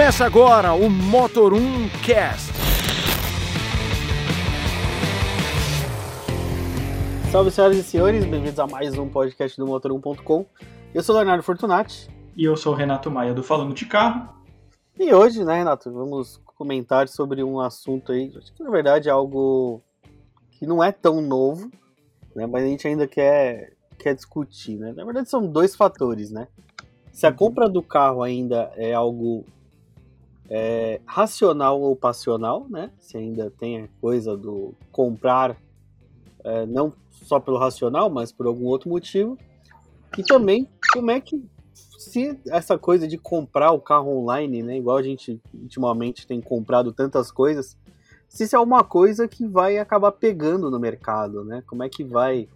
Começa agora o Motor 1 Cast. Salve, senhoras e senhores, bem-vindos a mais um podcast do Motor1.com. Eu sou o Leonardo Fortunati. E eu sou o Renato Maia do Falando de Carro. E hoje, né, Renato, vamos comentar sobre um assunto aí, acho que na verdade é algo que não é tão novo, né, mas a gente ainda quer, quer discutir, né? Na verdade são dois fatores, né? Se a compra do carro ainda é algo é, racional ou passional, né? Se ainda tem a coisa do comprar é, não só pelo racional, mas por algum outro motivo. E também como é que se essa coisa de comprar o carro online, né, igual a gente ultimamente tem comprado tantas coisas, se isso é uma coisa que vai acabar pegando no mercado, né? Como é que vai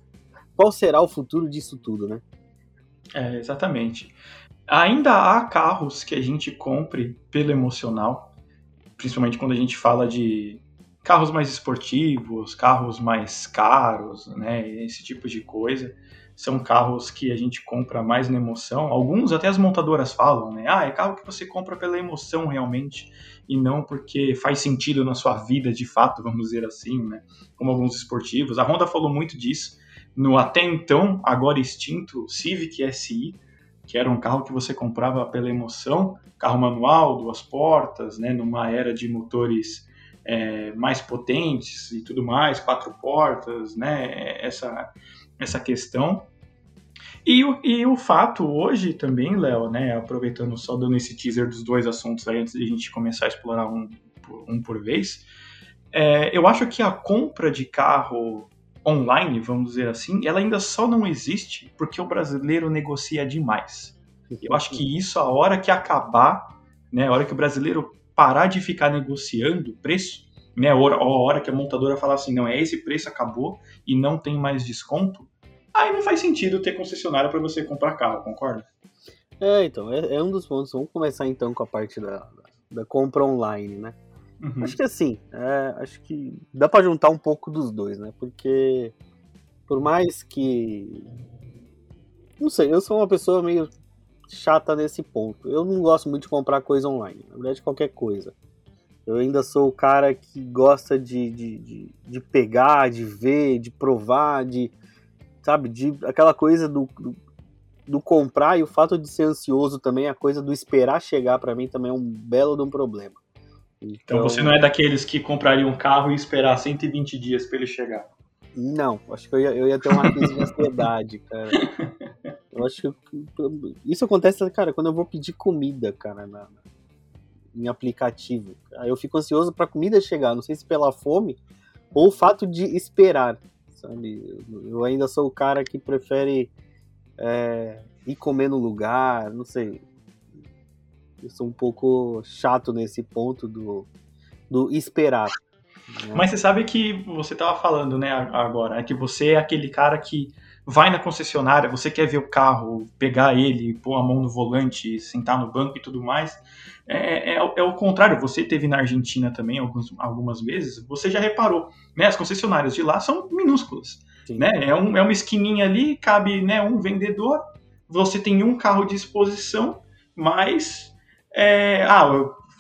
qual será o futuro disso tudo, né? É, exatamente. Ainda há carros que a gente compre pelo emocional, principalmente quando a gente fala de carros mais esportivos, carros mais caros, né, esse tipo de coisa. São carros que a gente compra mais na emoção. Alguns até as montadoras falam, né? Ah, é carro que você compra pela emoção realmente e não porque faz sentido na sua vida de fato, vamos dizer assim, né? Como alguns esportivos. A Honda falou muito disso no até então, agora extinto Civic SI, que era um carro que você comprava pela emoção, carro manual, duas portas, né, numa era de motores é, mais potentes e tudo mais, quatro portas, né, essa, essa questão. E o, e o fato hoje também, Léo, né, aproveitando só dando esse teaser dos dois assuntos aí antes de a gente começar a explorar um, um por vez, é, eu acho que a compra de carro online, vamos dizer assim, ela ainda só não existe porque o brasileiro negocia demais. Eu acho que isso, a hora que acabar, né, a hora que o brasileiro parar de ficar negociando preço, né, a hora, que a montadora falar assim, não, é esse preço, acabou e não tem mais desconto, aí não faz sentido ter concessionária para você comprar carro, concorda? É, então, é, é, um dos pontos. Vamos começar então com a parte da, da compra online, né? Uhum. Acho que assim, é, acho que dá para juntar um pouco dos dois, né? Porque por mais que. Não sei, eu sou uma pessoa meio chata nesse ponto. Eu não gosto muito de comprar coisa online, na verdade, qualquer coisa. Eu ainda sou o cara que gosta de, de, de, de pegar, de ver, de provar, de. Sabe, de aquela coisa do, do, do, comprar e o fato de ser ansioso também, a coisa do esperar chegar para mim também é um belo de um problema. Então, então você não é daqueles que comprariam um carro e esperar 120 dias para ele chegar? Não, acho que eu ia, eu ia ter uma crise de ansiedade, cara. Eu acho que isso acontece, cara, quando eu vou pedir comida, cara, na, em aplicativo. Aí eu fico ansioso pra comida chegar, não sei se pela fome ou o fato de esperar, sabe? Eu ainda sou o cara que prefere é, ir comer no lugar, não sei. Eu sou um pouco chato nesse ponto do, do esperar. Né? Mas você sabe que você estava falando, né, agora, é que você é aquele cara que vai na concessionária, você quer ver o carro, pegar ele, pôr a mão no volante, sentar no banco e tudo mais. É, é, é, o contrário, você teve na Argentina também algumas, algumas vezes, você já reparou, né? As concessionárias de lá são minúsculas. Né? É, um, é uma esquininha ali, cabe né, um vendedor, você tem um carro de exposição, mas. É, ah,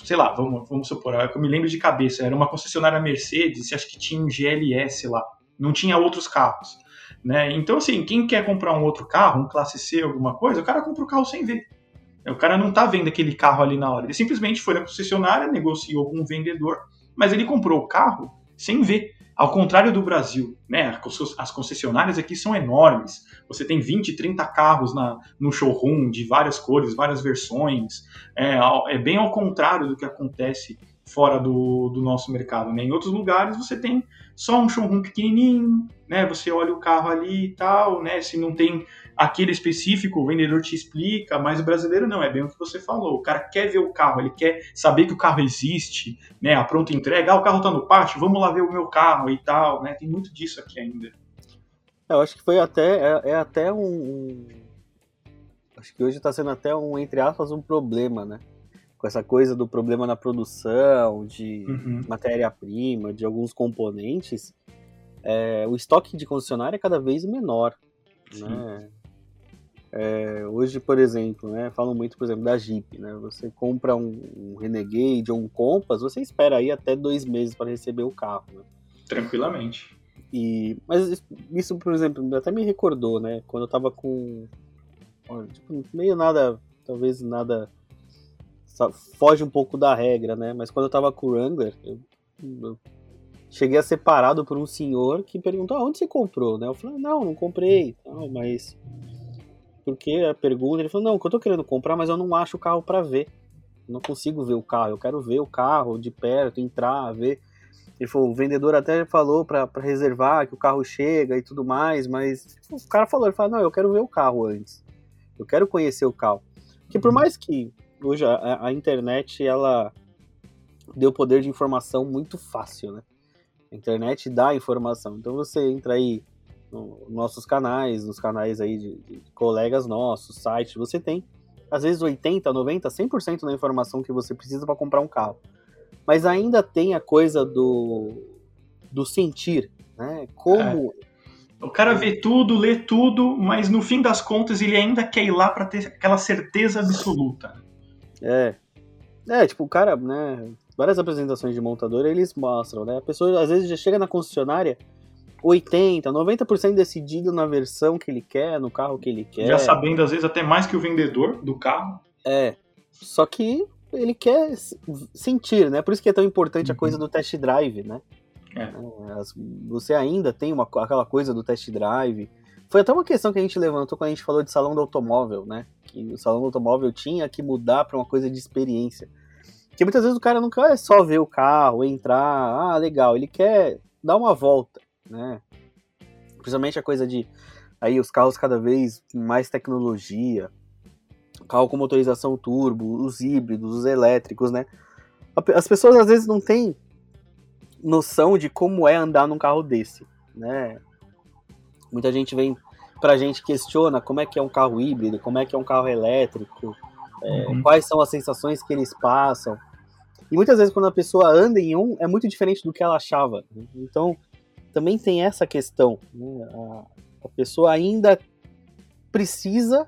sei lá, vamos, vamos supor, eu me lembro de cabeça, era uma concessionária Mercedes, acho que tinha um GLS lá, não tinha outros carros. Né? Então, assim, quem quer comprar um outro carro, um classe C, alguma coisa, o cara compra o carro sem ver. O cara não tá vendo aquele carro ali na hora. Ele simplesmente foi na concessionária, negociou com o vendedor, mas ele comprou o carro sem ver. Ao contrário do Brasil, né? As concessionárias aqui são enormes. Você tem 20, 30 carros na, no showroom de várias cores, várias versões. É, é bem ao contrário do que acontece fora do, do nosso mercado. Né? Em outros lugares você tem só um showroom pequenininho, né? Você olha o carro ali e tal, né? Se não tem aquele específico, o vendedor te explica, mas o brasileiro não, é bem o que você falou. O cara quer ver o carro, ele quer saber que o carro existe, né? A pronta entrega, ah, o carro tá no pátio, vamos lá ver o meu carro e tal, né? Tem muito disso aqui ainda. Eu acho que foi até, é, é até um, um, Acho que hoje tá sendo até um, entre aspas, um problema, né? com essa coisa do problema na produção, de uhum. matéria-prima, de alguns componentes, é, o estoque de concessionária é cada vez menor. Né? É, hoje, por exemplo, né, falam muito, por exemplo, da Jeep, né? Você compra um, um Renegade ou um Compass, você espera aí até dois meses para receber o carro, né? Tranquilamente. E, mas isso, por exemplo, até me recordou, né? Quando eu tava com. Tipo, meio nada. Talvez nada. Foge um pouco da regra, né? Mas quando eu tava com o Wrangler, eu, eu cheguei a ser parado por um senhor que perguntou: ah, onde você comprou? Né? Eu falei: não, não comprei. Não, mas. Porque a pergunta, ele falou: não, que eu tô querendo comprar, mas eu não acho o carro para ver. Eu não consigo ver o carro. Eu quero ver o carro de perto, entrar, ver. Ele falou, o vendedor até falou para reservar que o carro chega e tudo mais, mas o cara falou, ele falou, não, eu quero ver o carro antes. Eu quero conhecer o carro. Porque por uhum. mais que hoje a, a internet ela deu poder de informação muito fácil, né? A internet dá informação. Então você entra aí nos nossos canais, nos canais aí de, de colegas nossos, sites, você tem às vezes 80, 90, 100% da informação que você precisa para comprar um carro mas ainda tem a coisa do, do sentir, né? Como. É. O cara vê tudo, lê tudo, mas no fim das contas ele ainda quer ir lá para ter aquela certeza absoluta. É. É, tipo, o cara, né? Várias apresentações de montador eles mostram, né? A pessoa às vezes já chega na concessionária 80, 90% decidido na versão que ele quer, no carro que ele quer. Já sabendo, às vezes, até mais que o vendedor do carro. É. Só que ele quer sentir, né? Por isso que é tão importante a coisa uhum. do test drive, né? É. é você ainda tem uma, aquela coisa do test drive. Foi até uma questão que a gente levantou quando a gente falou de salão do automóvel, né? Que o salão do automóvel tinha que mudar para uma coisa de experiência. Porque muitas vezes o cara não quer só ver o carro, entrar, ah, legal, ele quer dar uma volta, né? Principalmente a coisa de aí os carros cada vez mais tecnologia, carro com motorização turbo, os híbridos, os elétricos, né? As pessoas às vezes não têm noção de como é andar num carro desse, né? Muita gente vem pra gente questiona como é que é um carro híbrido, como é que é um carro elétrico, é, uhum. quais são as sensações que eles passam. E muitas vezes quando a pessoa anda em um, é muito diferente do que ela achava. Né? Então, também tem essa questão. Né? A, a pessoa ainda precisa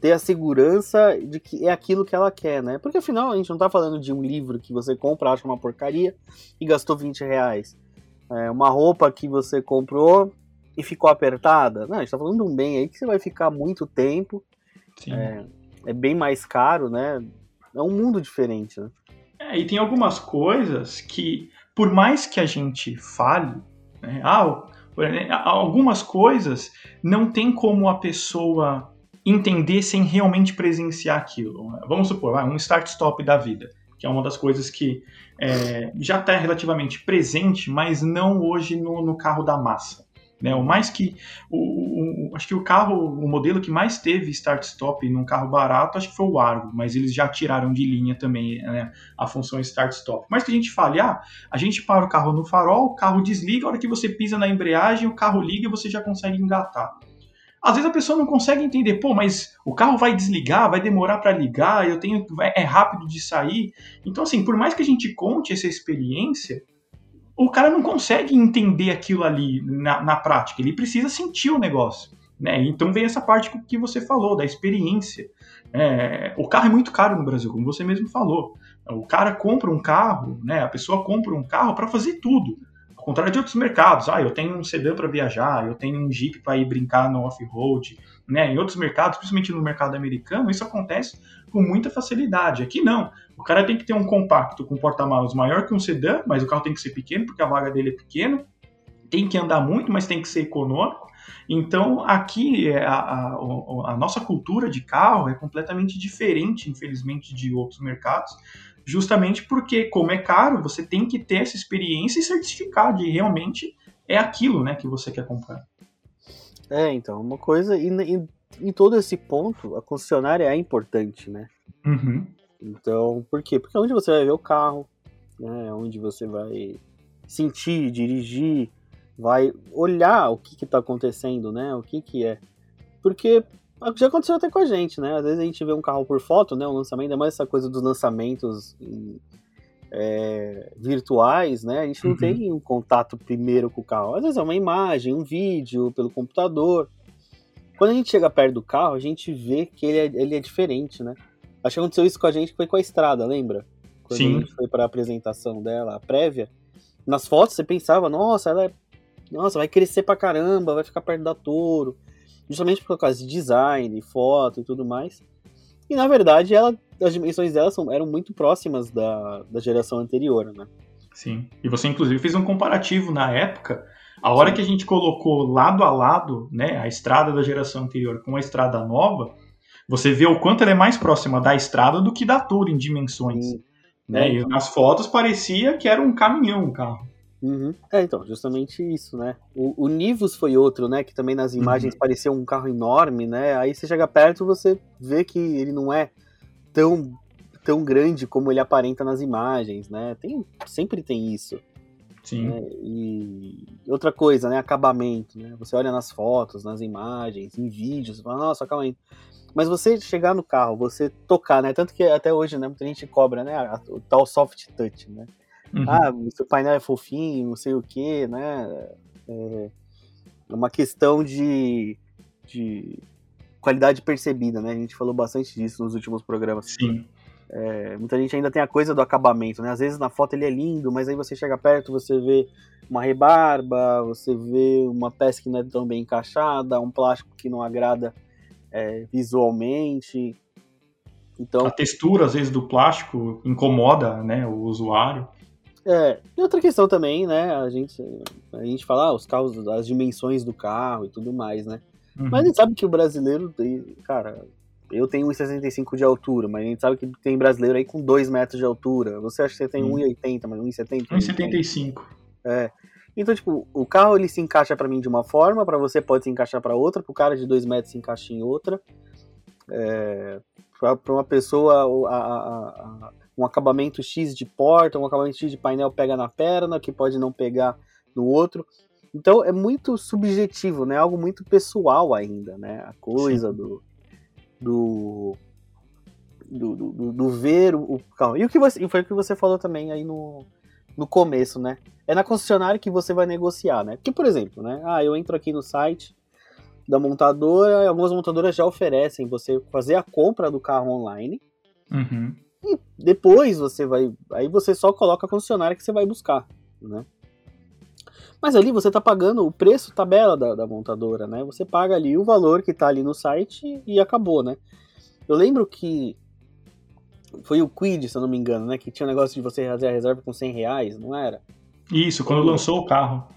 ter a segurança de que é aquilo que ela quer, né? Porque afinal a gente não tá falando de um livro que você compra, acha uma porcaria e gastou 20 reais. É uma roupa que você comprou e ficou apertada. Não, a gente tá falando de um bem aí que você vai ficar muito tempo. É, é, bem mais caro, né? É um mundo diferente, né? É, e tem algumas coisas que, por mais que a gente fale, né, algumas coisas não tem como a pessoa entender sem realmente presenciar aquilo. Vamos supor, um start-stop da vida, que é uma das coisas que é, já está relativamente presente, mas não hoje no, no carro da massa. Né? O mais que o, o, acho que o carro, o modelo que mais teve start-stop num carro barato, acho que foi o Argo, mas eles já tiraram de linha também né, a função start-stop. Mas que a gente fale, ah, a gente para o carro no farol, o carro desliga, a hora que você pisa na embreagem, o carro liga e você já consegue engatar. Às vezes a pessoa não consegue entender, pô, mas o carro vai desligar, vai demorar para ligar, eu tenho é rápido de sair. Então assim, por mais que a gente conte essa experiência, o cara não consegue entender aquilo ali na, na prática. Ele precisa sentir o negócio. Né? Então vem essa parte que você falou, da experiência. É, o carro é muito caro no Brasil, como você mesmo falou. O cara compra um carro, né? a pessoa compra um carro para fazer tudo. Ao contrário de outros mercados, ah, eu tenho um sedã para viajar, eu tenho um Jeep para ir brincar no off-road, né? Em outros mercados, principalmente no mercado americano, isso acontece com muita facilidade. Aqui não. O cara tem que ter um compacto com porta-malas maior que um sedã, mas o carro tem que ser pequeno porque a vaga dele é pequena. Tem que andar muito, mas tem que ser econômico. Então, aqui, é, a, a, a, nossa cultura de carro é completamente diferente, infelizmente, de outros mercados justamente porque, como é caro, você tem que ter essa experiência e certificar de realmente é aquilo né, que você quer comprar. É, então, uma coisa, e em, em todo esse ponto, a concessionária é importante, né? Uhum. Então, por quê? Porque é onde você vai ver o carro, né? É onde você vai sentir, dirigir, vai olhar o que está acontecendo, né? O que que é. Porque já aconteceu até com a gente, né? Às vezes a gente vê um carro por foto, né? Um lançamento, ainda mais essa coisa dos lançamentos é, virtuais, né? A gente não uhum. tem um contato primeiro com o carro. Às vezes é uma imagem, um vídeo pelo computador. quando a gente chega perto do carro, a gente vê que ele é, ele é diferente, né? Acho que aconteceu isso com a gente, foi com a estrada, lembra? Quando Sim. a gente foi pra apresentação dela, a prévia. Nas fotos você pensava, nossa, ela é. Nossa, vai crescer pra caramba, vai ficar perto da Toro. Justamente por causa de design, foto e tudo mais. E na verdade, ela, as dimensões dela são, eram muito próximas da, da geração anterior, né? Sim. E você, inclusive, fez um comparativo na época. A hora que a gente colocou lado a lado, né, a estrada da geração anterior com a estrada nova, você vê o quanto ela é mais próxima da estrada do que da Toro em dimensões. Sim. Né? É. E nas fotos parecia que era um caminhão o carro. Uhum. É, então, justamente isso, né? O, o Nivus foi outro, né? Que também nas imagens parecia um carro enorme, né? Aí você chega perto você vê que ele não é tão, tão grande como ele aparenta nas imagens, né? Tem, sempre tem isso. Sim. né? E outra coisa, né? Acabamento, né? Você olha nas fotos, nas imagens, em vídeos, você fala, nossa, acabamento. Mas você chegar no carro, você tocar, né? Tanto que até hoje, né? Muita gente cobra, né? O tal soft touch, né? Uhum. ah, seu painel é fofinho, não sei o que, né? É uma questão de, de qualidade percebida, né? A gente falou bastante disso nos últimos programas. Sim. É, muita gente ainda tem a coisa do acabamento, né? Às vezes na foto ele é lindo, mas aí você chega perto, você vê uma rebarba, você vê uma peça que não é tão bem encaixada, um plástico que não agrada é, visualmente. Então, A textura, às vezes, do plástico incomoda né, o usuário. É, e outra questão também, né? A gente, a gente fala ah, os carros, as dimensões do carro e tudo mais, né? Uhum. Mas a gente sabe que o brasileiro, tem- cara, eu tenho 1,65 de altura, mas a gente sabe que tem brasileiro aí com 2 metros de altura. Você acha que você tem Sim. 1,80, mas 1,70? 1,75. Então, tipo, o carro ele se encaixa pra mim de uma forma, pra você pode se encaixar pra outra, pro cara de 2 metros se encaixa em outra. É, pra, pra uma pessoa, a- a- a- um acabamento X de porta, um acabamento X de painel pega na perna, que pode não pegar no outro. Então é muito subjetivo, né? Algo muito pessoal ainda, né? A coisa do do, do, do- do- ver o, carro. E o que você, foi o que você falou também aí no, no começo, né? É na concessionária que você vai negociar, né? Porque, por exemplo, né? Ah, eu entro aqui no site da montadora, e algumas montadoras já oferecem você fazer a compra do carro online. Uhum. Depois você vai. Aí você só coloca a concessionária que você vai buscar, né? Mas ali você tá pagando o preço tabela da, da montadora, né? Você paga ali o valor que tá ali no site e acabou, né? Eu lembro que foi o Quid, se eu não me engano, né? Que tinha um negócio de você fazer a reserva com 100 reais, não era? Isso, quando lançou o carro.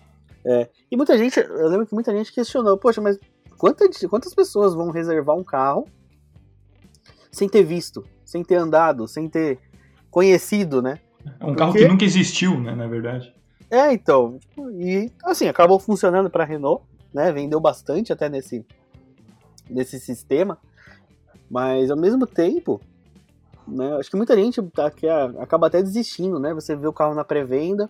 E muita gente, eu lembro que muita gente questionou, poxa, mas quanta, quantas pessoas vão reservar um carro sem ter visto, sem ter andado, sem ter conhecido, né? É um carro Porque- que nunca existiu, né, na verdade. É, então, e assim, acabou funcionando para a Renault, né? Vendeu bastante até nesse, nesse sistema, mas ao mesmo tempo, né? Acho que muita gente tá, que acaba até desistindo, né? Você vê o carro na pré-venda,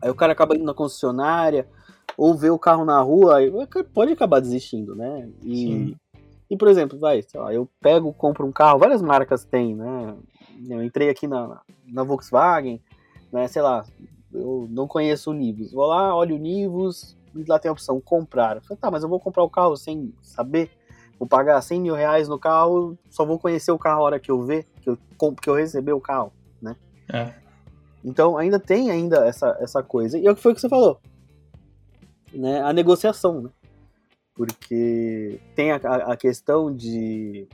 aí o cara acaba indo na concessionária, ou vê o carro na rua, aí pode acabar desistindo, né? E, Sim. E por exemplo, vai, sei lá, eu pego, compro um carro, várias marcas têm, né? Eu entrei aqui na, na Volkswagen, né? Sei lá, eu não conheço o Nivus. Vou lá, olho o Nivus, e lá tem a opção comprar. Eu falei, tá, mas eu vou comprar o carro sem saber. Vou pagar 100 mil reais no carro, só vou conhecer o carro a hora que eu ver, que eu, que eu receber o carro, né? É. Então ainda tem ainda essa, essa coisa. E é o que foi que você falou. Né? A negociação, né? Porque tem a, a- questão de.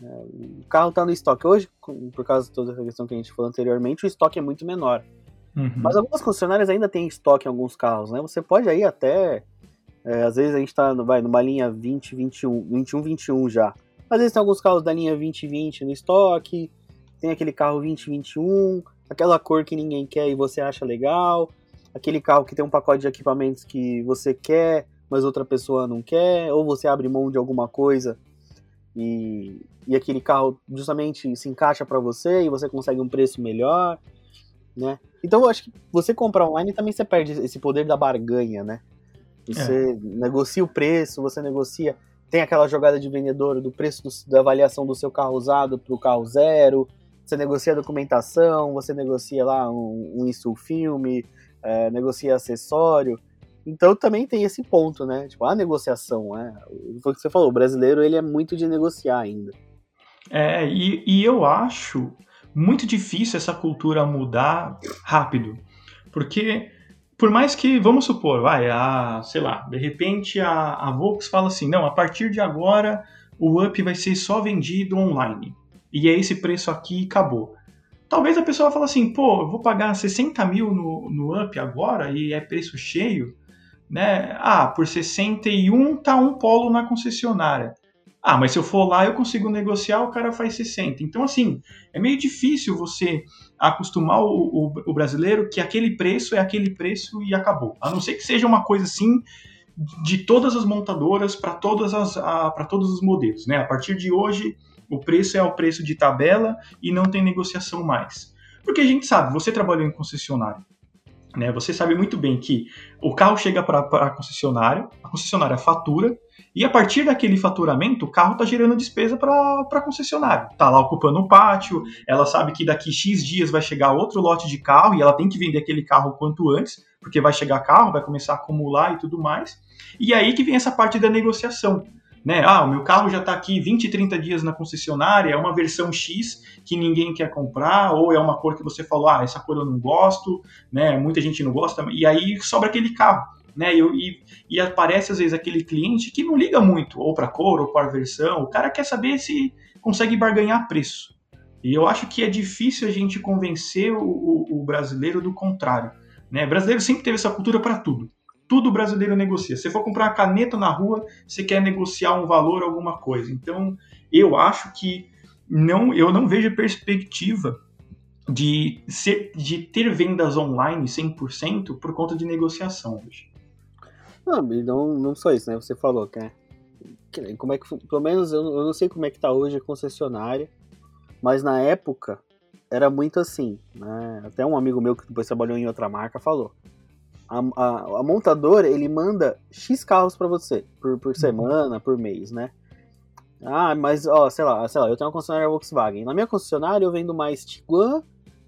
né, o carro tá no estoque. Hoje, por causa de toda essa questão que a gente falou anteriormente, o estoque é muito menor. Uhum. Mas algumas concessionárias ainda têm estoque em alguns carros, né? Você pode aí até. é, às vezes a gente tá no- vai, numa linha 20, 21, 21, 21 já. Às vezes tem alguns carros da linha 2020 no estoque. Tem aquele carro 2021, aquela cor que ninguém quer e você acha legal. Aquele carro que tem um pacote de equipamentos que você quer, mas outra pessoa não quer. Ou você abre mão de alguma coisa e, e aquele carro justamente se encaixa para você e você consegue um preço melhor, né? Então eu acho que você comprar online também você perde esse poder da barganha, né? Você negocia o preço, você negocia. Tem aquela jogada de vendedor do preço do- da avaliação do seu carro usado para o carro zero. Você negocia a documentação, você negocia lá um, um isso filme, é, negocia acessório. Então também tem esse ponto, né? Tipo, a negociação, né? Foi o que você falou, o brasileiro ele é muito de negociar ainda. É, e, e eu acho muito difícil essa cultura mudar rápido. Porque, por mais que, vamos supor, vai, a, sei lá, de repente a, a Volks fala assim, não, a partir de agora o up vai ser só vendido online. E é esse preço aqui e acabou. Talvez a pessoa fale assim, pô, eu vou pagar 60 mil no, no up agora e é preço cheio, né? Ah, por 61 tá um polo na concessionária. Ah, mas se eu for lá eu consigo negociar, o cara faz 60. Então, assim, é meio difícil você acostumar o, o, o brasileiro que aquele preço é aquele preço e acabou. A não ser que seja uma coisa assim de todas as montadoras para todas as para todos os modelos, né? A partir de hoje o preço é o preço de tabela e não tem negociação mais. Porque a gente sabe, você trabalhou em concessionário, né? Você sabe muito bem que o carro chega para a concessionária, a concessionária fatura, e a partir daquele faturamento, o carro está gerando despesa para a concessionária. Está lá ocupando o pátio, ela sabe que daqui X dias vai chegar outro lote de carro e ela tem que vender aquele carro quanto antes, porque vai chegar carro, vai começar a acumular e tudo mais. E aí que vem essa parte da negociação né? Ah, o meu carro já está aqui 20, 30 dias na concessionária, é uma versão X que ninguém quer comprar, ou é uma cor que você falou, ah, essa cor eu não gosto, né? Muita gente não gosta, e aí sobra aquele carro. Né, e, e, aparece às vezes aquele cliente que não liga muito, ou para cor, ou para versão, o cara quer saber se consegue barganhar preço. E eu acho que é difícil a gente convencer o, o, o brasileiro do contrário. Né? O brasileiro sempre teve essa cultura para tudo tudo brasileiro negocia. Se for comprar uma caneta na rua, você quer negociar um valor, alguma coisa. Então, eu acho que não, eu não vejo perspectiva de, ser, de ter vendas online 100% por conta de negociação hoje. Não, não, não só isso, né? Você falou que, é, que como é que, pelo menos eu, eu não sei como é que tá hoje a concessionária, mas na época era muito assim, né? Até um amigo meu que depois trabalhou em outra marca falou a, a, a montadora ele manda X carros para você por, por uhum. semana, por mês, né? Ah, mas ó, sei lá, sei lá, eu tenho uma concessionária Volkswagen. Na minha concessionária eu vendo mais Tiguan,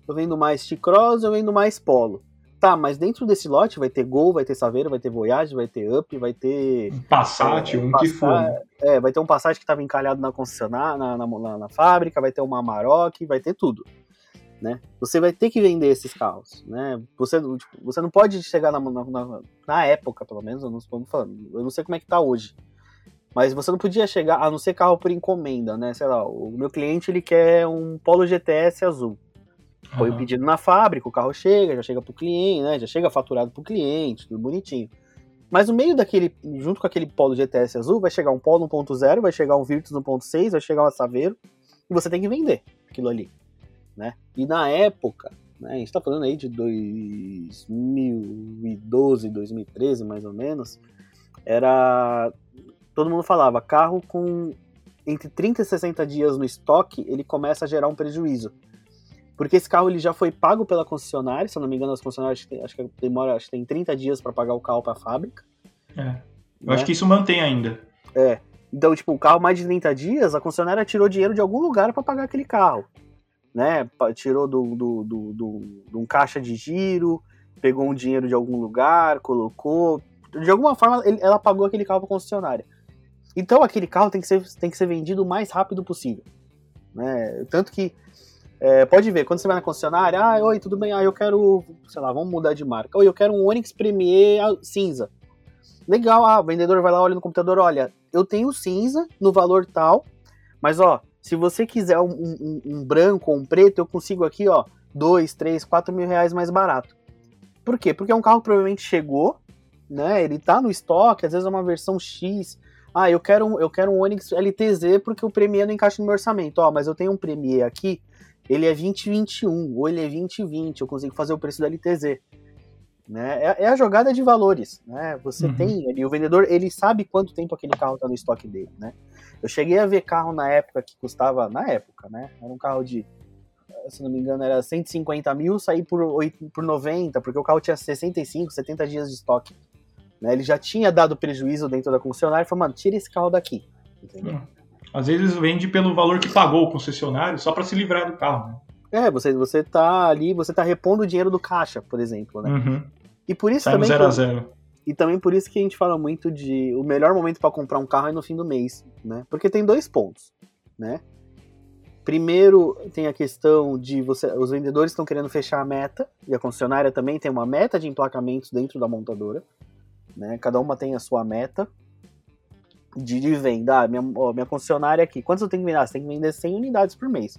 eu vendo mais T-Cross, eu vendo mais Polo. Tá, mas dentro desse lote vai ter Gol, vai ter Saveiro, vai ter Voyage, vai ter Up, vai ter. Passat, é, um Passat, que for. É, vai ter um Passat que estava encalhado na concessionária, na, na, na, na, fábrica, vai ter uma Amarok, vai ter tudo né? Você vai ter que vender esses carros, né? Você, tipo, você não pode chegar na, na, na, época, pelo menos, eu não estou falando, eu não sei como é que tá hoje, mas você não podia chegar, a não ser carro por encomenda, né? Sei lá, o meu cliente ele quer um Polo GTS azul. Foi o uhum. pedido na fábrica, o carro chega, já chega pro cliente, né? Já chega faturado pro cliente, tudo bonitinho. Mas no meio daquele, junto com aquele Polo GTS azul, vai chegar um Polo 1.0, vai chegar um Virtus 1.6, vai chegar um Saveiro, e você tem que vender aquilo ali né? E na época, né, a gente está falando aí de 2012, 2013 mais ou menos, era todo mundo falava carro com entre 30 e 60 dias no estoque, ele começa a gerar um prejuízo. Porque esse carro ele já foi pago pela concessionária, se eu não me engano, as concessionárias acho que, acho que demora, acho que tem 30 dias para pagar o carro para a fábrica. É. Eu né? acho que isso mantém ainda. É. Então, tipo, o carro mais de 30 dias, a concessionária tirou dinheiro de algum lugar para pagar aquele carro né? Tirou do, do, do, do, um caixa de giro, pegou um dinheiro de algum lugar, colocou. De alguma forma, ele, ela pagou aquele carro para concessionária. Então, aquele carro tem que ser, tem que ser vendido o mais rápido possível. Né? Tanto que, é, pode ver, quando você vai na concessionária, ah, oi, tudo bem, ah, eu quero, sei lá, vamos mudar de marca. Oi, eu quero um Onix Premier cinza. Legal, ah, o vendedor vai lá, olha no computador, olha, eu tenho cinza no valor tal, mas ó, se você quiser um, um, um branco ou um preto, eu consigo aqui, ó, 2, 3, 4 mil reais mais barato. Por quê? Porque é um carro que provavelmente chegou, né? Ele tá no estoque, às vezes é uma versão X. Ah, eu quero um, eu quero um Onix LTZ porque o Premier não encaixa no meu orçamento. Ó, mas eu tenho um Premier aqui, ele é 2021 ou ele é 2020, eu consigo fazer o preço do LTZ. Né? É, é a jogada de valores, né? Você uhum. tem ali, o vendedor, ele sabe quanto tempo aquele carro está no estoque dele, né? Eu cheguei a ver carro na época que custava, na época, né? Era um carro de, se não me engano, era 150 mil, sair por, 8, por 90, porque o carro tinha 65, 70 dias de estoque. Né? Ele já tinha dado prejuízo dentro da concessionária e falou, mano, tira esse carro daqui. Entendeu? Hum. Às vezes vende pelo valor que pagou o concessionário, só para se livrar do carro, né? É, você, você tá ali, você tá repondo o dinheiro do caixa, por exemplo, né? Uhum. E por isso Sai também. Zero a zero. E também por isso que a gente fala muito de o melhor momento para comprar um carro é no fim do mês, né? Porque tem dois pontos, né? Primeiro, tem a questão de você, os vendedores estão querendo fechar a meta, e a concessionária também tem uma meta de emplacamentos dentro da montadora, né? Cada uma tem a sua meta de, de venda. Ah, minha, ó, minha concessionária aqui, quantos eu tenho que vender? Ah, você tem que vender 100 unidades por mês.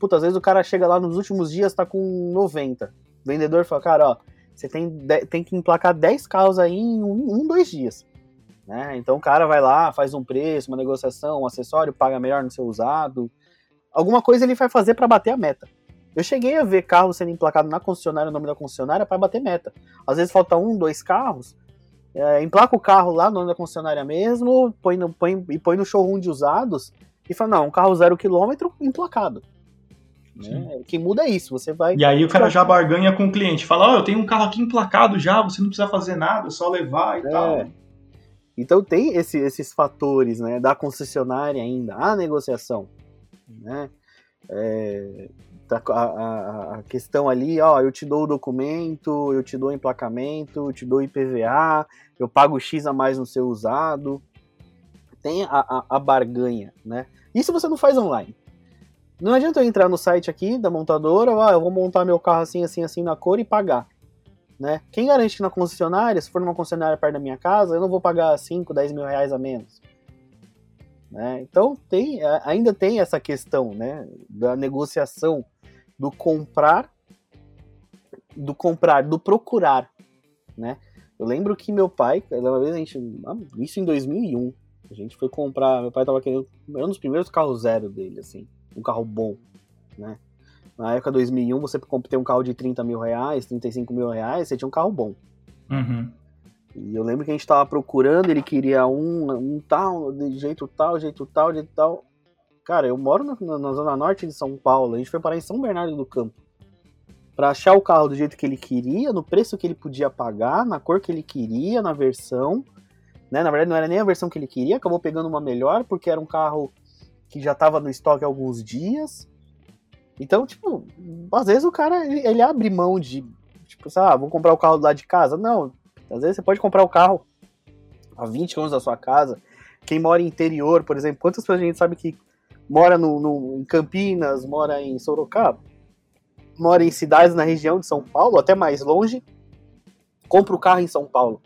Puta, às vezes o cara chega lá nos últimos dias, tá com 90. O vendedor fala, cara, ó, você tem, tem que emplacar 10 carros aí em um, um, dois dias. Né? Então o cara vai lá, faz um preço, uma negociação, um acessório, paga melhor no seu usado. Alguma coisa ele vai fazer para bater a meta. Eu cheguei a ver carros sendo emplacados na concessionária, no nome da concessionária, para bater meta. Às vezes falta um, dois carros, é, emplaca o carro lá no nome da concessionária mesmo, põe no, põe, e põe no showroom de usados e fala, não, um carro zero quilômetro emplacado. Né? O que muda é isso, você vai. E aí o cara já barganha com o cliente, fala, ó, oh, eu tenho um carro aqui emplacado já, você não precisa fazer nada, é só levar e é. tal. Então tem esse, esses fatores, né, da concessionária ainda, a negociação, né, é, tá, a, a, a, questão ali, ó, eu te dou o documento, eu te dou o emplacamento, eu te dou IPVA, eu pago X a mais no seu usado, tem a, a, a barganha, né, isso você não faz online, não adianta eu entrar no site aqui da montadora, ah, eu vou montar meu carro assim, assim, assim na cor e pagar. Né? Quem garante que na concessionária, se for numa concessionária perto da minha casa, eu não vou pagar 5, 10 mil reais a menos? Né? Então tem, ainda tem essa questão né, da negociação, do comprar, do comprar, do procurar. Né? Eu lembro que meu pai, uma vez a gente, isso em 2001, a gente foi comprar, meu pai tava querendo, era um dos primeiros carros zero dele, assim um carro bom, né? Na época 2001, você ter um carro de 30 mil reais, 35 mil reais, você tinha um carro bom. Uhum. E eu lembro que a gente tava procurando, ele queria um, um tal, de jeito tal, jeito tal, jeito tal. Cara, eu moro na, na, zona norte de São Paulo, a gente foi parar em São Bernardo do Campo. Pra achar o carro do jeito que ele queria, no preço que ele podia pagar, na cor que ele queria, na versão. Né? Na verdade, não era nem a versão que ele queria, acabou pegando uma melhor, porque era um carro que já estava no estoque há alguns dias. Então, tipo, às vezes o cara ele, ele abre mão de, tipo, ah, vou comprar o carro lá de casa. Não, às vezes você pode comprar o carro a 20 km da sua casa. Quem mora em interior, por exemplo, quantas pessoas a gente sabe que mora no, no, em Campinas, mora em Sorocaba, mora em cidades na região de São Paulo, até mais longe, compra o carro em São Paulo.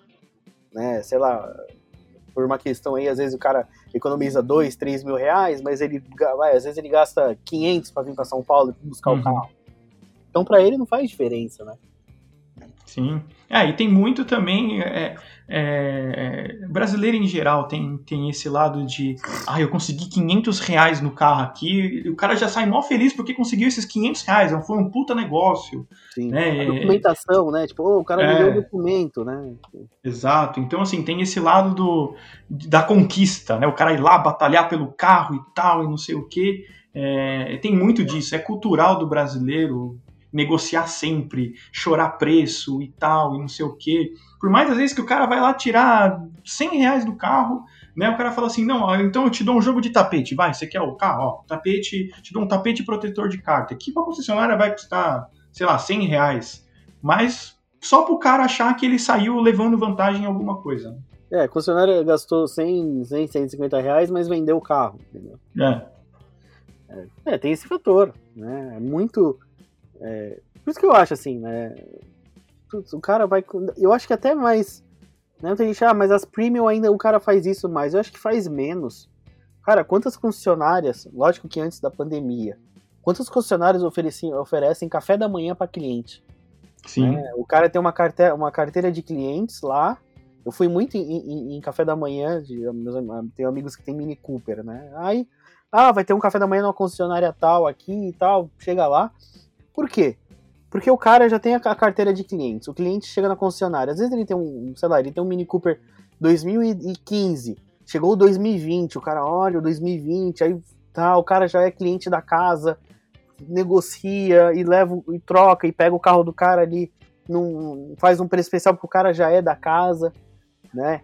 Né, sei lá, por uma questão aí, às vezes o cara economiza 2, 3 mil reais, mas ele vai, às vezes ele gasta 500 para vir para São Paulo e buscar uhum. o carro. Então para ele não faz diferença, né? Sim. É, e tem muito também. É, é, brasileiro em geral tem, tem esse lado de. Ah, eu consegui 500 reais no carro aqui. E o cara já sai mó feliz porque conseguiu esses 500 reais. Foi um puta negócio. Sim. Né? A documentação, né? Tipo, oh, o cara me deu o é. documento, né? Exato. Então, assim, tem esse lado do, da conquista, né? O cara ir lá batalhar pelo carro e tal, e não sei o quê. É, tem muito disso, é cultural do brasileiro negociar sempre, chorar preço e tal, e não sei o quê. Por mais às vezes que o cara vai lá tirar 100 reais do carro, né? O cara fala assim, não, então eu te dou um jogo de tapete, vai, você quer o carro, ó, tapete, te dou um tapete protetor de carta. Aqui pra concessionária vai custar, sei lá, 100 reais. Mas só pro cara achar que ele saiu levando vantagem em alguma coisa. É, a concessionária gastou 100, 100, 150 reais, mas vendeu o carro, entendeu? É. É, é tem esse fator, né? É muito é, por isso que eu acho assim, né? O cara vai. Eu acho que até mais. Né, tem gente, ah, mas as premium ainda o cara faz isso mais. Eu acho que faz menos. Cara, quantas concessionárias, lógico que antes da pandemia, quantas concessionárias oferecem, oferecem café da manhã para cliente? Sim. Né? O cara tem uma carteira, uma carteira de clientes lá. Eu fui muito em, em, em café da manhã, de, meus, tenho amigos que tem Mini Cooper, né? Aí, ah, vai ter um café da manhã numa concessionária tal aqui e tal. Chega lá, por quê? Porque o cara já tem a carteira de clientes. O cliente chega na concessionária. Às vezes ele tem um, sei lá, ele tem um Mini Cooper 2015. Chegou o 2020, o cara olha o 2020, aí tá, o cara já é cliente da casa, negocia e leva e troca e pega o carro do cara ali, num, faz um preço especial porque o cara já é da casa, né?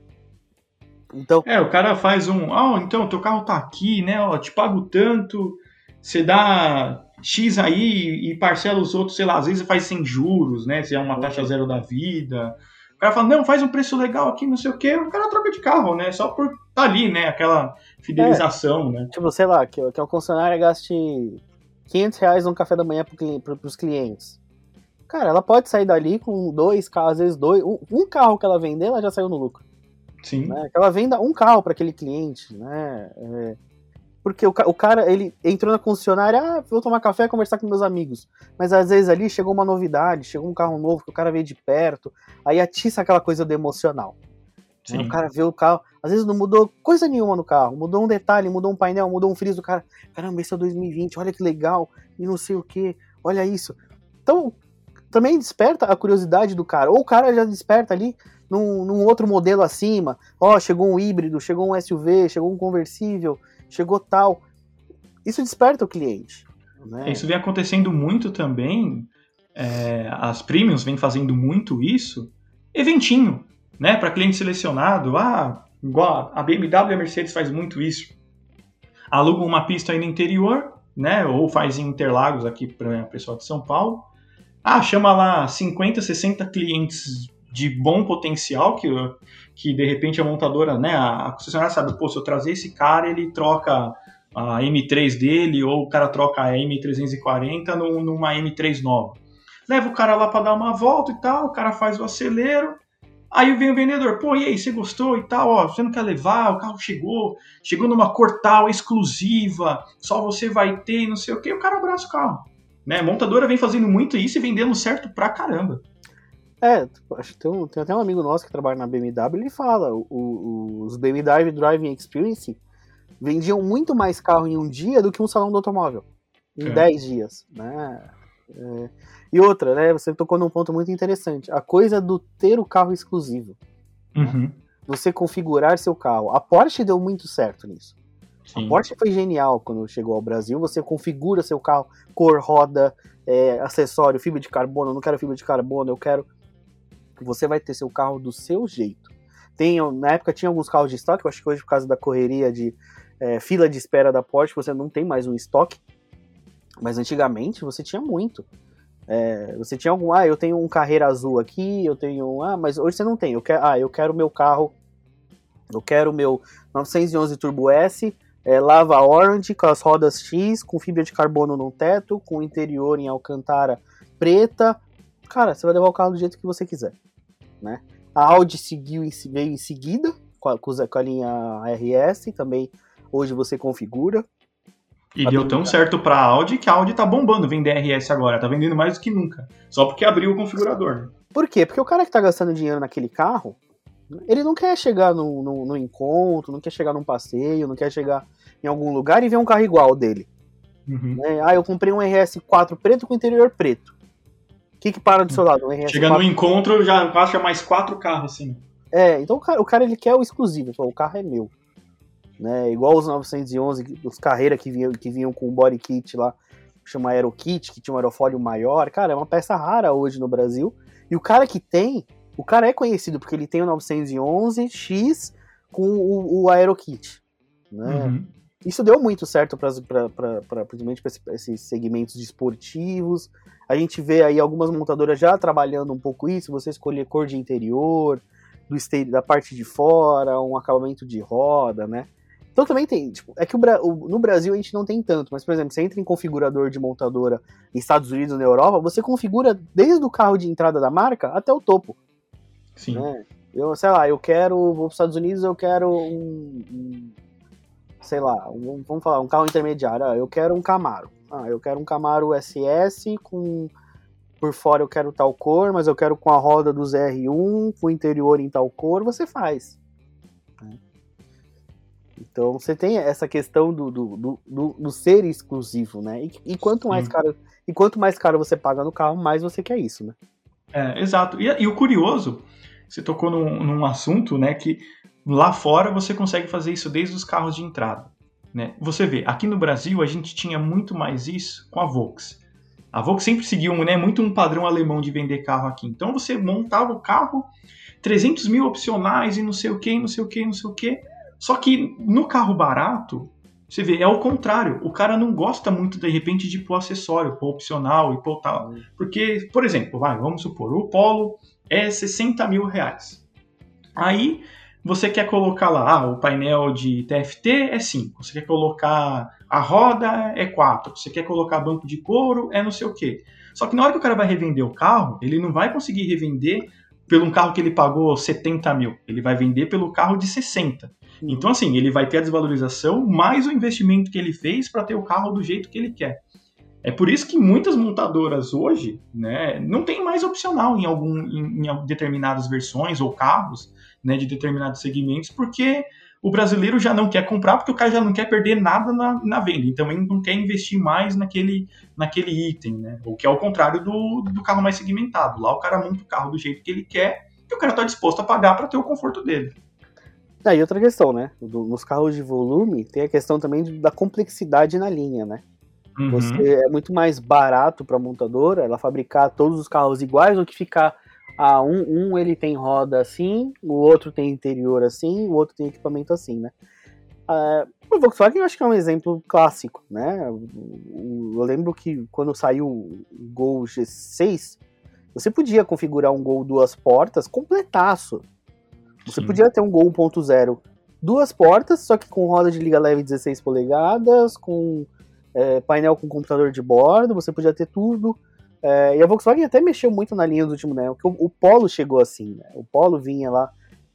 Então, é, o cara faz um, ah, então teu carro tá aqui, né? Ó, te pago tanto, você dá X aí e parcela os outros, sei lá, às vezes faz sem juros, né? Se é uma taxa zero da vida. O cara fala, não, faz um preço legal aqui, não sei o quê, o cara troca de carro, né? Só por tá ali, né? Aquela fidelização, é, né? Tipo, sei lá, que, que a concessionária gaste 500 reais no café da manhã para os clientes. Cara, ela pode sair dali com dois carros, às vezes dois. Um, um carro que ela vender, ela já saiu no lucro. Sim. Né? Que ela venda um carro para aquele cliente, né? É, porque o, o, cara, ele entrou na concessionária, ah, vou tomar café e conversar com meus amigos. Mas às vezes ali chegou uma novidade, chegou um carro novo que o cara veio de perto, aí atiça aquela coisa do emocional. Né? O cara vê o carro, às vezes não mudou coisa nenhuma no carro, mudou um detalhe, mudou um painel, mudou um friso do cara. Caramba, esse é 2020, olha que legal, e não sei o que, olha isso. Então, também desperta a curiosidade do cara. Ou o cara já desperta ali num, num outro modelo acima. Ó, oh, chegou um híbrido, chegou um SUV, chegou um conversível, chegou tal. Isso desperta o cliente. Né? Isso vem acontecendo muito também. É, as premiums vêm fazendo muito isso. Eventinho, né? Para cliente selecionado. Ah, igual a BMW e a Mercedes faz muito isso. Alugam uma pista aí no interior, né? Ou faz em Interlagos aqui para o pessoal de São Paulo. Ah, chama lá 50, 60 clientes de bom potencial que, que de repente a montadora, né, a concessionária sabe, pô, se eu trazer esse cara, ele troca a M3 dele ou o cara troca a M340 numa M3 nova. Leva o cara lá para dar uma volta e tal, o cara faz o acelero, Aí vem o vendedor, pô, e aí, você gostou e tal? Ó, você não quer levar? O carro chegou, chegou numa cortal exclusiva, só você vai ter, não sei o que, o cara abraça o carro. Né? A montadora vem fazendo muito isso e vendendo certo pra caramba. É, acho que tem, um, tem até um amigo nosso que trabalha na BMW, ele fala, o, o, os BMW Driving Experience vendiam muito mais carro em um dia do que um salão do automóvel. Em 10 é. dias, né? É. E outra, né? Você tocou num ponto muito interessante. A coisa do ter o carro exclusivo. Uhum. Você configurar seu carro. A Porsche deu muito certo nisso. Sim. A Porsche foi genial quando chegou ao Brasil. Você configura seu carro, cor, roda, é, acessório, fibra de carbono. Eu não quero fibra de carbono, eu quero. Você vai ter seu carro do seu jeito. Tem, na época tinha alguns carros de estoque, eu acho que hoje, por causa da correria de é, fila de espera da Porsche, você não tem mais um estoque. Mas antigamente você tinha muito. É, você tinha algum, ah, eu tenho um carreira azul aqui, eu tenho, ah, mas hoje você não tem. Eu quero, ah, eu quero meu carro, eu quero meu 911 Turbo S, é, lava orange com as rodas X, com fibra de carbono no teto, com interior em alcantara preta. Cara, você vai levar o carro do jeito que você quiser, né? A Audi seguiu veio em seguida com a, com a linha RS, também hoje você configura. E deu tão certo pra Audi que a Audi tá bombando vender RS agora, tá vendendo mais do que nunca. Só porque abriu o configurador. Né? Por quê? Porque o cara que tá gastando dinheiro naquele carro, ele não quer chegar no, no, no, encontro, não quer chegar num passeio, não quer chegar em algum lugar e ver um carro igual dele. Uhum. É, ah, eu comprei um RS4 preto com interior preto. O que, que para do seu lado? Um RS4... Chega no encontro, já acha mais quatro carros, assim. É, então o cara, o cara ele quer o exclusivo, o carro é meu né? Igual os 911, os carreiras que vinham, que vinham com o body kit lá, chama Aerokit, que tinha um aerofólio maior. Cara, é uma peça rara hoje no Brasil. E o cara que tem, o cara é conhecido porque ele tem o 911X com o, o Aerokit, né? Uhum. Isso deu muito certo para principalmente para esses segmentos esportivos. A gente vê aí algumas montadoras já trabalhando um pouco isso, você escolher cor de interior, do da parte de fora, um acabamento de roda, né? Então também tem, tipo, é que o, o, no Brasil a gente não tem tanto, mas por exemplo, você entra em configurador de montadora em Estados Unidos ou na Europa, você configura desde o carro de entrada da marca até o topo. Sim. Né? Eu, sei lá, eu quero, vou para os Estados Unidos, eu quero um, um sei lá, um, vamos falar, um carro intermediário, ah, eu quero um Camaro. Ah, eu quero um Camaro SS com por fora eu quero tal cor, mas eu quero com a roda dos R1, com o interior em tal cor, você faz. Então você tem essa questão do, do, do, do ser exclusivo, né? E, e quanto mais caro e quanto mais caro você paga no carro, mais você quer isso, né? É, exato. E, e o curioso, você tocou num, num, assunto, né, que lá fora você consegue fazer isso desde os carros de entrada. Né? Você vê, aqui no Brasil a gente tinha muito mais isso com a Volks. A Volks sempre seguiu né, muito um padrão alemão de vender carro aqui. Então você montava o carro, 300 mil opcionais e não sei o que, não sei o que, não sei o que. Só que no carro barato, Você vê, é o contrário. O cara não gosta muito, de repente, de pôr acessório, pôr opcional e pôr tal. Porque, por exemplo, vai, vamos supor, o Polo é 60 mil reais. Aí você quer colocar lá, ah, o painel de TFT é 5, você quer colocar a roda é 4, você quer colocar banco de couro é não sei o quê. Só que na hora que o cara vai revender o carro, ele não vai conseguir revender pelo um carro que ele pagou 70 mil, ele vai vender pelo carro de 60. Então, assim, ele vai ter a desvalorização mais o investimento que ele fez para ter o carro do jeito que ele quer. É por isso que muitas montadoras hoje né, não tem mais opcional em, algum, em, em determinadas versões ou carros né, de determinados segmentos, porque o brasileiro já não quer comprar, porque o cara já não quer perder nada na, na venda. Então ele não quer investir mais naquele, naquele item, né? O que é o contrário do, do carro mais segmentado. Lá o cara monta o carro do jeito que ele quer e o cara está disposto a pagar para ter o conforto dele. Ah, e outra questão, né? Do, nos carros de volume, tem a questão também da complexidade na linha, né? Uhum. Você é muito mais barato para a montadora ela fabricar todos os carros iguais do que ficar ah, um, um ele tem roda assim, o outro tem interior assim, o outro tem equipamento assim, né? Ah, o Volkswagen eu acho que é um exemplo clássico, né? Eu lembro que quando saiu o Gol G6, você podia configurar um Gol duas portas completaço. Você Sim. podia ter um Gol 1.0 duas portas, só que com roda de liga leve 16 polegadas, com é, painel com computador de bordo, você podia ter tudo. É, e a Volkswagen até mexeu muito na linha do último, né? Porque o, o Polo chegou assim, né? O Polo vinha lá,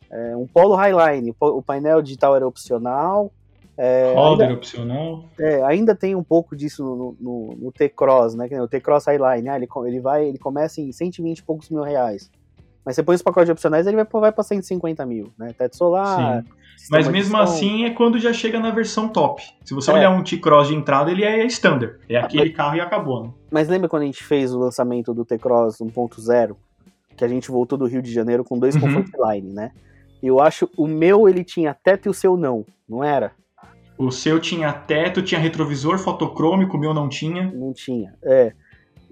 é, um Polo Highline, o painel digital era opcional. É, Roda era opcional. É, ainda tem um pouco disso no, no, no T-Cross, né? O T-Cross Highline, ah, ele, ele, vai, ele começa em 120 e poucos mil reais. Mas você põe os pacotes opcionais, ele vai, vai para 150 mil, né? Teto solar. Mas mesmo assim é quando já chega na versão top. Se você é. olhar um T-Cross de entrada, ele é standard. É aquele mas, carro e acabou, né? Mas lembra quando a gente fez o lançamento do T-Cross 1.0? Que a gente voltou do Rio de Janeiro com dois uhum. Comfort Line, né? Eu acho o meu ele tinha teto e o seu não, não era? O seu tinha teto, tinha retrovisor fotocrômico, o meu não tinha. Não tinha, é.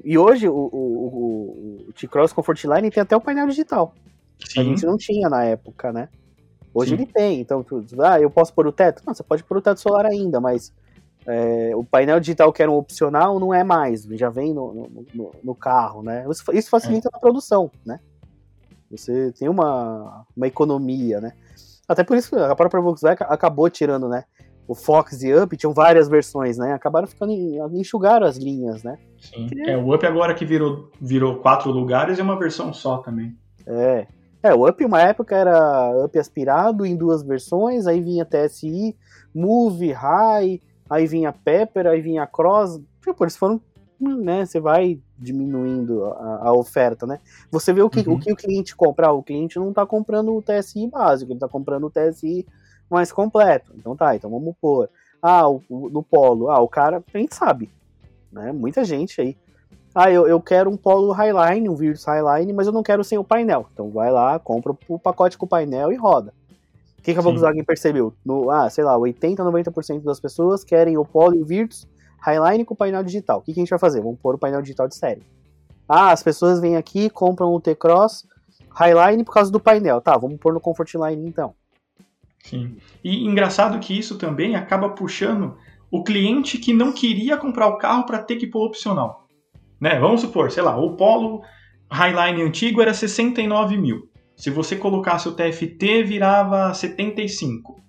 E hoje o, o, o, o T-Cross Comfortline tem até o painel digital. Sim. A gente não tinha na época, né? Hoje Sim. ele tem, então tu, ah, eu posso pôr o teto? Não, você pode pôr o teto solar ainda, mas é, o painel digital que era um opcional não é mais, já vem no, no, no, carro, né? Isso facilita é. a produção, né? Você tem uma, uma economia, né? Até por isso que a própria Volkswagen acabou tirando, né? O Fox e Up tinham várias versões, né? Acabaram ficando enxugaram as linhas, né? Sim. É, o Up agora que virou, virou quatro lugares é uma versão só também. É. É, o Up uma época era Up aspirado em duas versões, aí vinha TSI, Move, High, aí vinha Pepper, aí vinha Cross. Tipo, eles foram, né? Você vai diminuindo a, a oferta, né? Você vê o que, uhum. o que o cliente compra. O cliente não tá comprando o TSI básico, ele tá comprando o TSI mais completo. Então tá, então vamos pôr. Ah, o, o, no polo, ah, o cara, a gente sabe, né? Muita gente aí. Ah, eu, eu quero um polo Highline, um Virtus Highline, mas eu não quero sem o painel. Então vai lá, compra o pacote com o painel e roda. O que, que a Volkswagen percebeu? No, ah, sei lá, 80, 90% das pessoas querem o polo e o Virtus Highline com painel digital. O que, que a gente vai fazer? Vamos pôr o painel digital de série. Ah, as pessoas vêm aqui, compram o T-Cross Highline por causa do painel. Tá, vamos pôr no Comfort Line então. Sim. E engraçado que isso também acaba puxando o cliente que não queria comprar o carro para ter que pôr opcional. Né? Vamos supor, sei lá, o Polo Highline antigo era 69 mil. Se você colocasse o TFT, virava 75.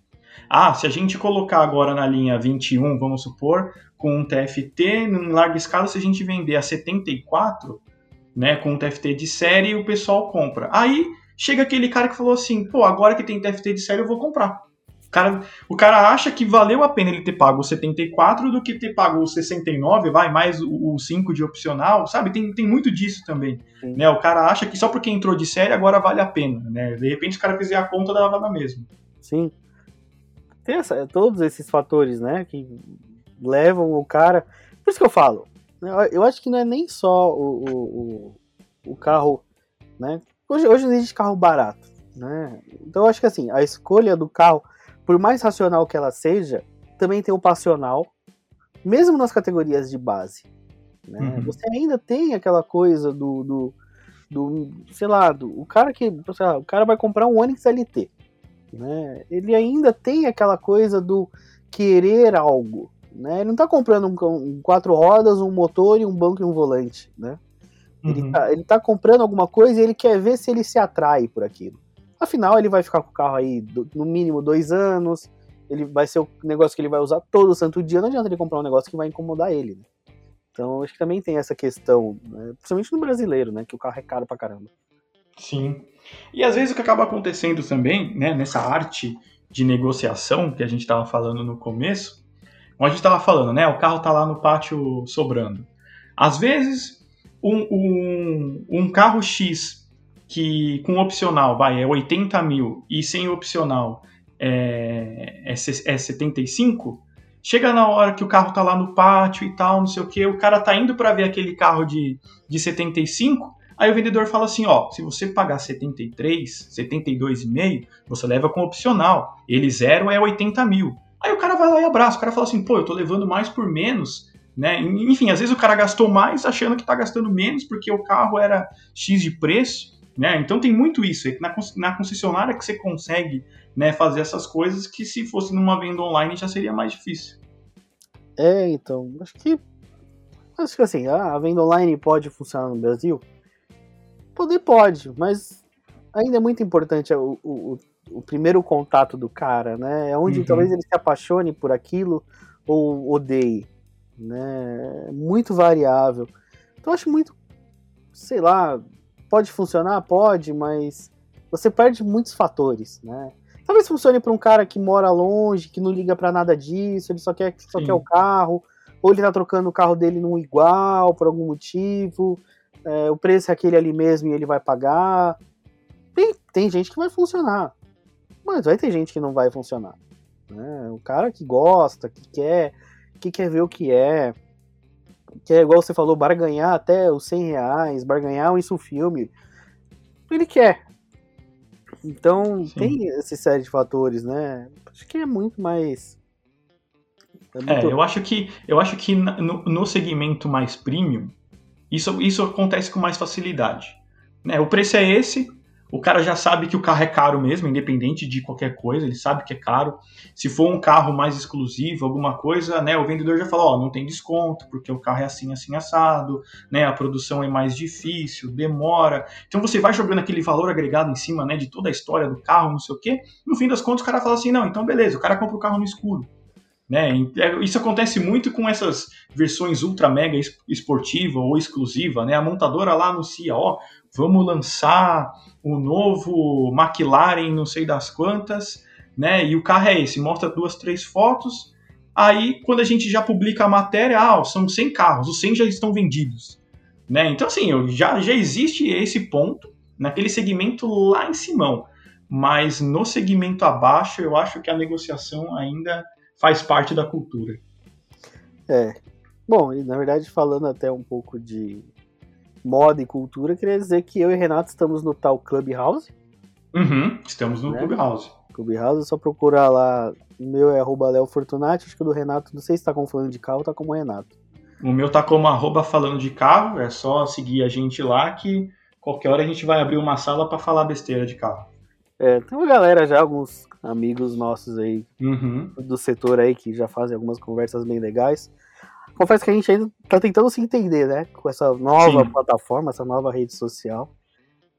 Ah, se a gente colocar agora na linha 21, vamos supor, com um TFT em larga escala, se a gente vender a 74, né, com um TFT de série, o pessoal compra. Aí chega aquele cara que falou assim, pô, agora que tem TFT de série eu vou comprar. O cara, o cara acha que valeu a pena ele ter pago o 74 do que ter pago o 69, vai, mais o, o 5 de opcional, sabe? Tem, tem muito disso também. Né? O cara acha que só porque entrou de série agora vale a pena, né? De repente o cara fizer a conta dava na mesma. Sim. Tem essa, todos esses fatores, né, que levam o cara... Por isso que eu falo, eu acho que não é nem só o, o, o carro, né, Hoje, hoje não existe carro barato, né? Então eu acho que assim, a escolha do carro, por mais racional que ela seja, também tem o passional, mesmo nas categorias de base. Né? Uhum. Você ainda tem aquela coisa do, do, do sei lá, do, o cara que, lá, o cara vai comprar um Onix LT, né? Ele ainda tem aquela coisa do querer algo, né? Ele não está comprando um, um, quatro rodas, um motor e um banco e um volante, né? Ele, uhum. tá, ele tá comprando alguma coisa e ele quer ver se ele se atrai por aquilo. Afinal, ele vai ficar com o carro aí do, no mínimo dois anos, ele vai ser o negócio que ele vai usar todo santo dia, não adianta ele comprar um negócio que vai incomodar ele. Né? Então, acho que também tem essa questão, né? principalmente no brasileiro, né? Que o carro é caro pra caramba. Sim. E às vezes o que acaba acontecendo também, né, nessa arte de negociação que a gente estava falando no começo, como a gente estava falando, né, o carro está lá no pátio sobrando. Às vezes, um, um, um, carro X que com opcional vai é 80 mil e sem opcional é, é, é 75, chega na hora que o carro tá lá no pátio e tal, não sei o que, o cara tá indo para ver aquele carro de, de 75, Aí o vendedor fala assim, ó, se você pagar 73, 72,5, você leva com opcional. Ele zero é 80 mil. Aí o cara vai lá e abraça. O cara fala assim, pô, eu tô levando mais por menos, né? Enfim, às vezes o cara gastou mais achando que tá gastando menos porque o carro era X de preço, né? Então tem muito isso. É na, na concessionária que você consegue né, fazer essas coisas que se fosse numa venda online já seria mais difícil. É, então, acho que acho que assim, a venda online pode funcionar no Brasil? Poder pode, mas ainda é muito importante o, o, o primeiro contato do cara, né? É onde uhum. talvez ele se apaixone por aquilo ou odeie, né? Muito variável. Então acho muito, sei lá, pode funcionar, pode, mas você perde muitos fatores, né? Talvez funcione para um cara que mora longe, que não liga para nada disso, ele só quer só quer o carro, ou ele tá trocando o carro dele num igual por algum motivo é, o preço é aquele ali mesmo e ele vai pagar. Tem, tem gente que vai funcionar, mas vai ter gente que não vai funcionar. Né? O cara que gosta, que quer, que quer ver o que é, que é igual você falou, barganhar até os 100 reais, barganhar isso filme, ele quer. Então Sim. tem esse série de fatores, né? Acho que é muito mais. É, é muito... é eu acho que eu acho que no, no segmento mais premium isso, isso acontece com mais facilidade. Né? O preço é esse, o cara já sabe que o carro é caro mesmo, independente de qualquer coisa, ele sabe que é caro. Se for um carro mais exclusivo, alguma coisa, né, o vendedor já fala, ó, não tem desconto, porque o carro é assim, assim, assado, né, a produção é mais difícil, demora. Então você vai jogando aquele valor agregado em cima, né, de toda a história do carro, não sei o quê. No fim das contas, o cara fala assim, não, então beleza, o cara compra o carro no escuro. Né? É, isso acontece muito com essas versões ultra mega esportiva ou exclusiva. Né? A montadora lá anuncia, ó, vamos lançar o novo McLaren, não sei das quantas, né? E o carro é esse, mostra duas, três fotos. Aí, quando a gente já publica a matéria, ah, são 100 carros, os 100 já estão vendidos. Né? Então, assim, já, já existe esse ponto naquele segmento lá em Simão. Mas no segmento abaixo, eu acho que a negociação ainda faz parte da cultura. É. Bom, e na verdade, falando até um pouco de moda e cultura, queria dizer que eu e Renato estamos no tal Clubhouse. Uhum, estamos no né? Clubhouse. Clubhouse, é só procurar lá. O meu é arroba Léo Fortunati, acho que o do Renato, não sei se tá como falando de carro, tá como Renato. O meu tá como arroba falando de carro, é só seguir a gente lá que qualquer hora a gente vai abrir uma sala para falar besteira de carro. É, tem uma galera já, alguns amigos nossos aí uhum. do setor aí que já fazem algumas conversas bem legais. Confesso que a gente ainda tá tentando se entender, né? Com essa nova Sim. plataforma, essa nova rede social,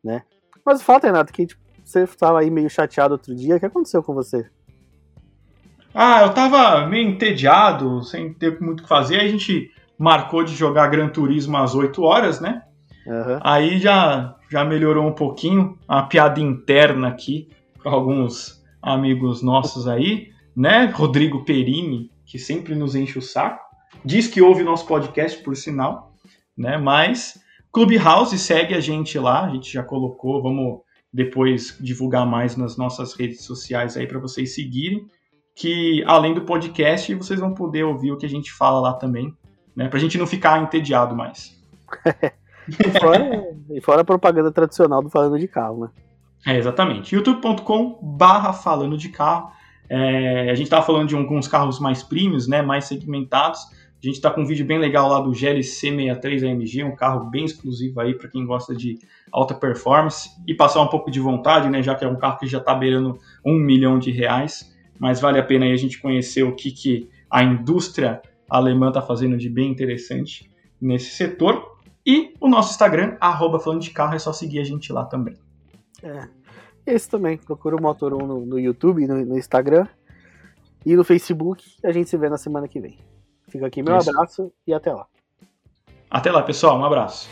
né? Mas o fato, Renato, que tipo, você estava aí meio chateado outro dia. O que aconteceu com você? Ah, eu tava meio entediado, sem ter muito o que fazer. A gente marcou de jogar Gran Turismo às 8 horas, né? Uhum. Aí já, já melhorou um pouquinho. Uma piada interna aqui com alguns amigos nossos aí, né? Rodrigo Perini, que sempre nos enche o saco. Diz que ouve nosso podcast, por sinal, né? Mas Clubhouse segue a gente lá, a gente já colocou, vamos depois divulgar mais nas nossas redes sociais aí para vocês seguirem, que além do podcast, vocês vão poder ouvir o que a gente fala lá também, né? Pra gente não ficar entediado mais. e, fora, e fora a propaganda tradicional do Falando de Carro, né? É, exatamente. youtube.com barra falando de carro. É, a gente estava falando de alguns carros mais premiums, né, mais segmentados. A gente está com um vídeo bem legal lá do GLC 63 AMG, um carro bem exclusivo aí para quem gosta de alta performance e passar um pouco de vontade, né, já que é um carro que já está beirando um milhão de reais. mas vale a pena aí a gente conhecer o que, que a indústria alemã está fazendo de bem interessante nesse setor. E o nosso Instagram, arroba falando de carro, é só seguir a gente lá também. É. Esse também, procura o Motor 1 no, no YouTube, no, no, Instagram e no Facebook. A gente se vê na semana que vem. Fica aqui meu Isso. abraço e até lá. Até lá, pessoal. Um abraço.